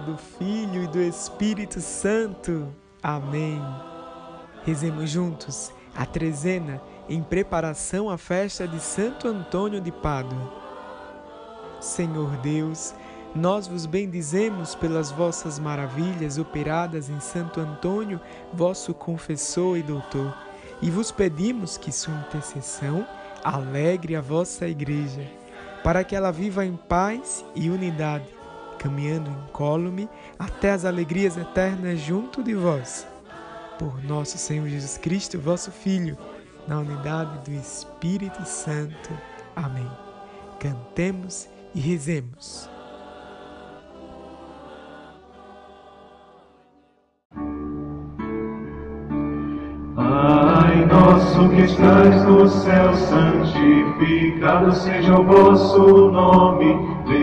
do Filho e do Espírito Santo. Amém. Rezemos juntos a trezena em preparação à festa de Santo Antônio de Pádua. Senhor Deus, nós vos bendizemos pelas vossas maravilhas operadas em Santo Antônio, vosso confessor e doutor, e vos pedimos que sua intercessão alegre a vossa Igreja, para que ela viva em paz e unidade caminhando incólume até as alegrias eternas junto de vós. Por nosso Senhor Jesus Cristo, vosso Filho, na unidade do Espírito Santo. Amém. Cantemos e rezemos. Nosso que estás no céu, santificado seja o vosso nome.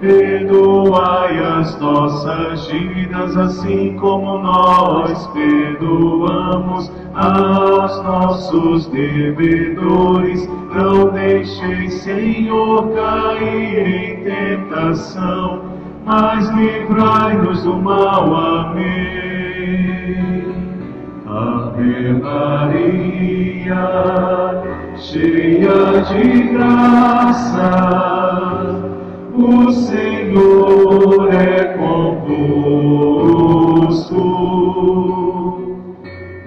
perdoai as nossas dívidas, assim como nós perdoamos aos nossos devedores. Não deixeis, Senhor, cair em tentação, mas livrai-nos do mal. Amém. Ave Maria, cheia de graça, o Senhor é convosco.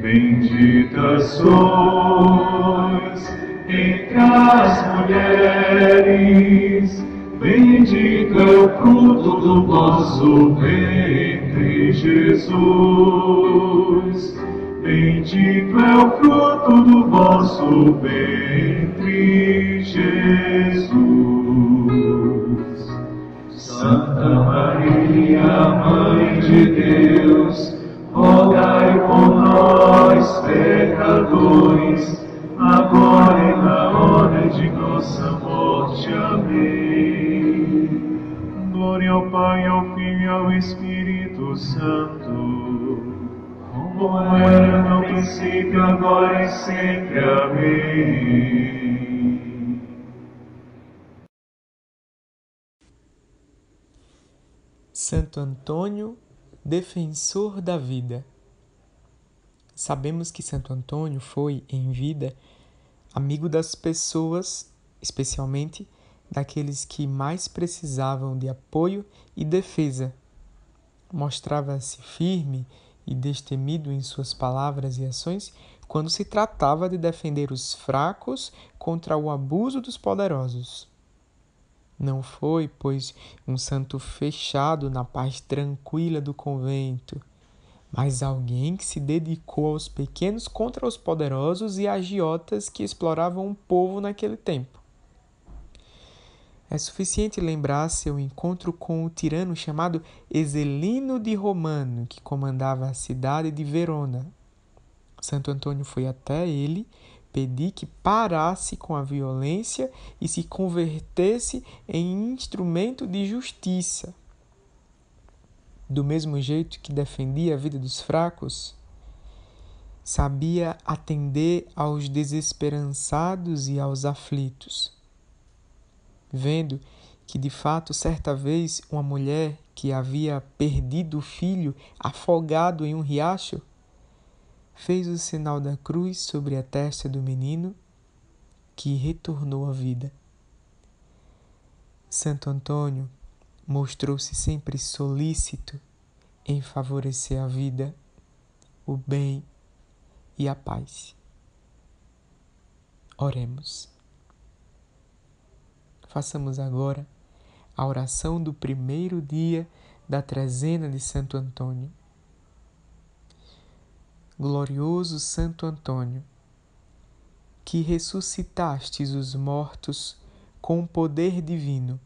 Bendita sois entre as mulheres, bendito é o fruto do vosso ventre, Jesus. Bendito é o fruto do vosso ventre, Jesus. Santa Maria, Mãe de Deus, rogai por nós, pecadores, agora e na hora de nossa morte. Amém. Glória ao Pai, ao Filho e ao Espírito Santo, como era no princípio, agora e sempre. Amém. Santo Antônio, defensor da vida. Sabemos que Santo Antônio foi, em vida, amigo das pessoas, especialmente daqueles que mais precisavam de apoio e defesa. Mostrava-se firme e destemido em suas palavras e ações quando se tratava de defender os fracos contra o abuso dos poderosos. Não foi, pois, um santo fechado na paz tranquila do convento, mas alguém que se dedicou aos pequenos contra os poderosos e agiotas que exploravam o povo naquele tempo. É suficiente lembrar seu encontro com o tirano chamado Exelino de Romano, que comandava a cidade de Verona. Santo Antônio foi até ele pedi que parasse com a violência e se convertesse em instrumento de justiça. Do mesmo jeito que defendia a vida dos fracos, sabia atender aos desesperançados e aos aflitos. Vendo que de fato certa vez uma mulher que havia perdido o filho afogado em um riacho fez o sinal da cruz sobre a testa do menino, que retornou à vida. Santo Antônio mostrou-se sempre solícito em favorecer a vida, o bem e a paz. Oremos. Façamos agora a oração do primeiro dia da trezena de Santo Antônio glorioso Santo Antônio, que ressuscitastes os mortos com o poder divino,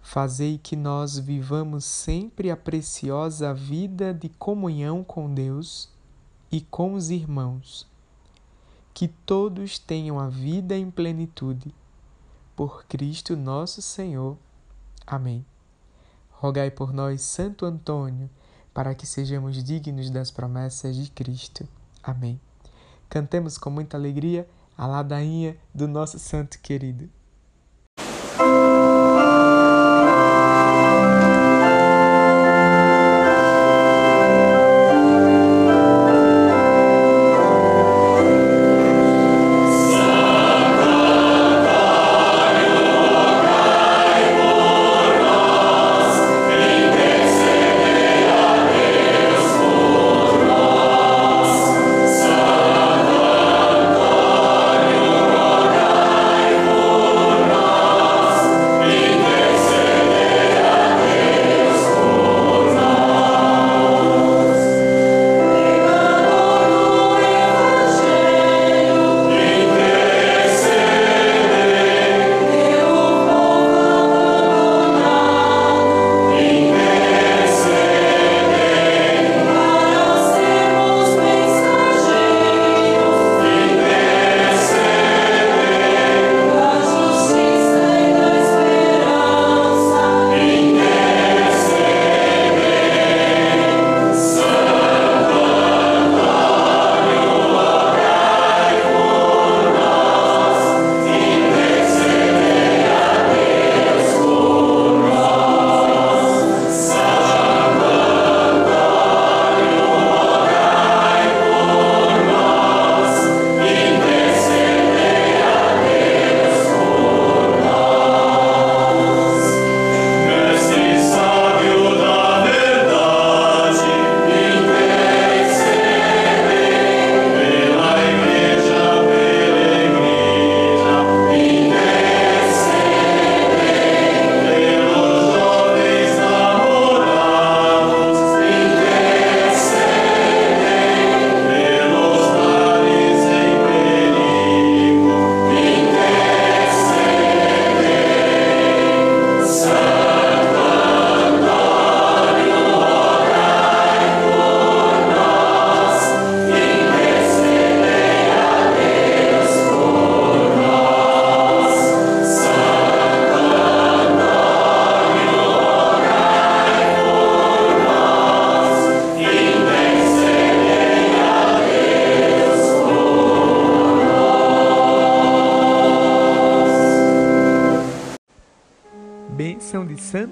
fazei que nós vivamos sempre a preciosa vida de comunhão com Deus e com os irmãos, que todos tenham a vida em plenitude. Por Cristo nosso Senhor. Amém. Rogai por nós, Santo Antônio, para que sejamos dignos das promessas de Cristo. Amém. Cantemos com muita alegria a ladainha do nosso santo querido.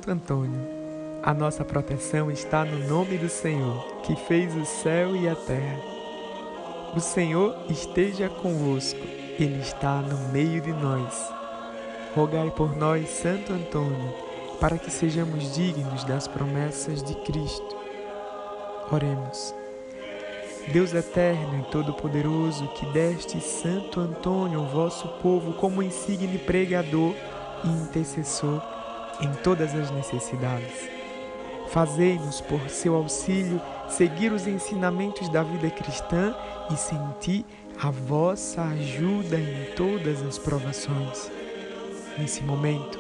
Santo Antônio. A nossa proteção está no nome do Senhor, que fez o céu e a terra. O Senhor esteja convosco, Ele está no meio de nós. Rogai por nós, Santo Antônio, para que sejamos dignos das promessas de Cristo. Oremos. Deus eterno e todo-poderoso, que deste Santo Antônio, vosso povo, como insigne pregador e intercessor, em todas as necessidades. Fazei-nos, por seu auxílio, seguir os ensinamentos da vida cristã e sentir a vossa ajuda em todas as provações. Nesse momento,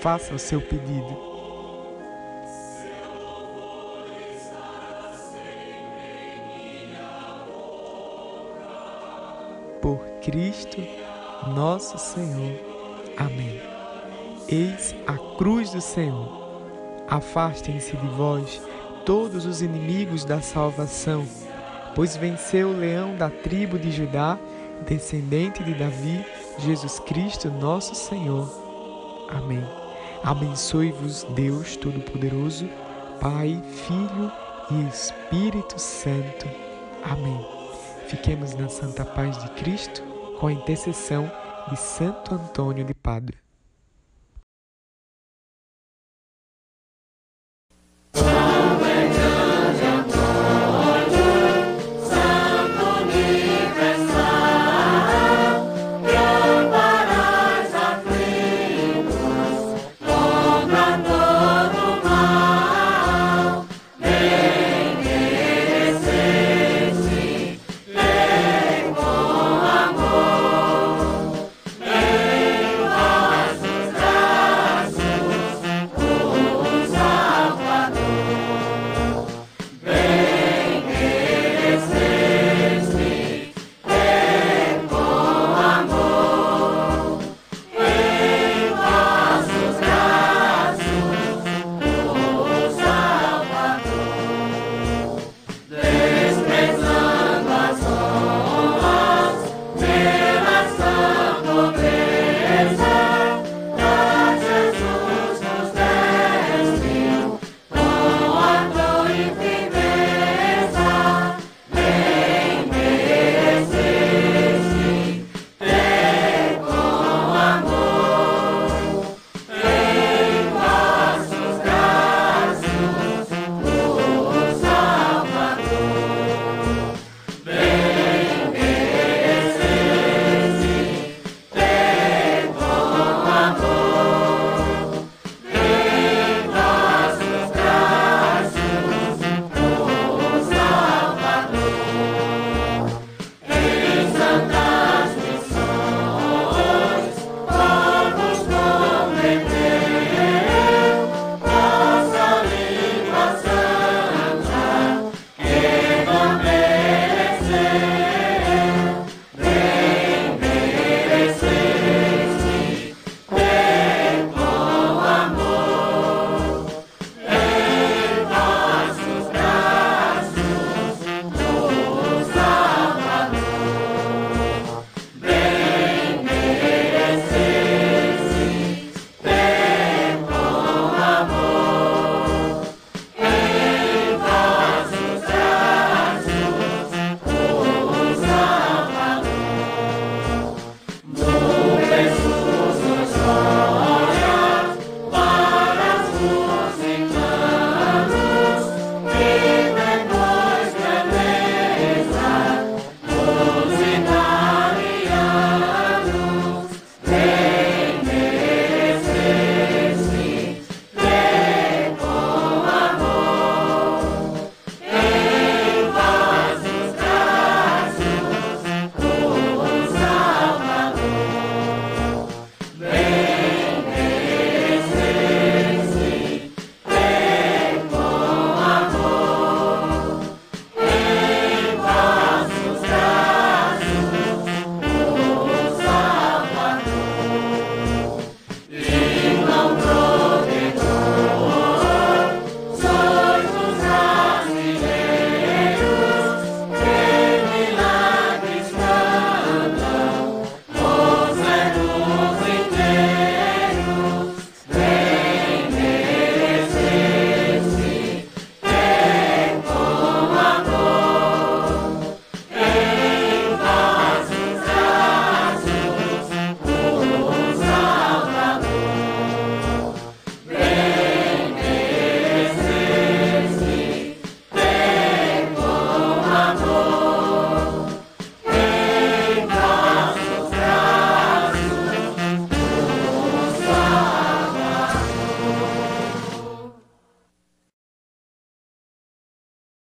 faça o seu pedido. Por Cristo, nosso Senhor. Amém. Eis a cruz do Senhor. Afastem-se de vós todos os inimigos da salvação, pois venceu o leão da tribo de Judá, descendente de Davi, Jesus Cristo, nosso Senhor. Amém. Abençoe-vos, Deus Todo-Poderoso, Pai, Filho e Espírito Santo. Amém. Fiquemos na santa paz de Cristo com a intercessão de Santo Antônio de Padre.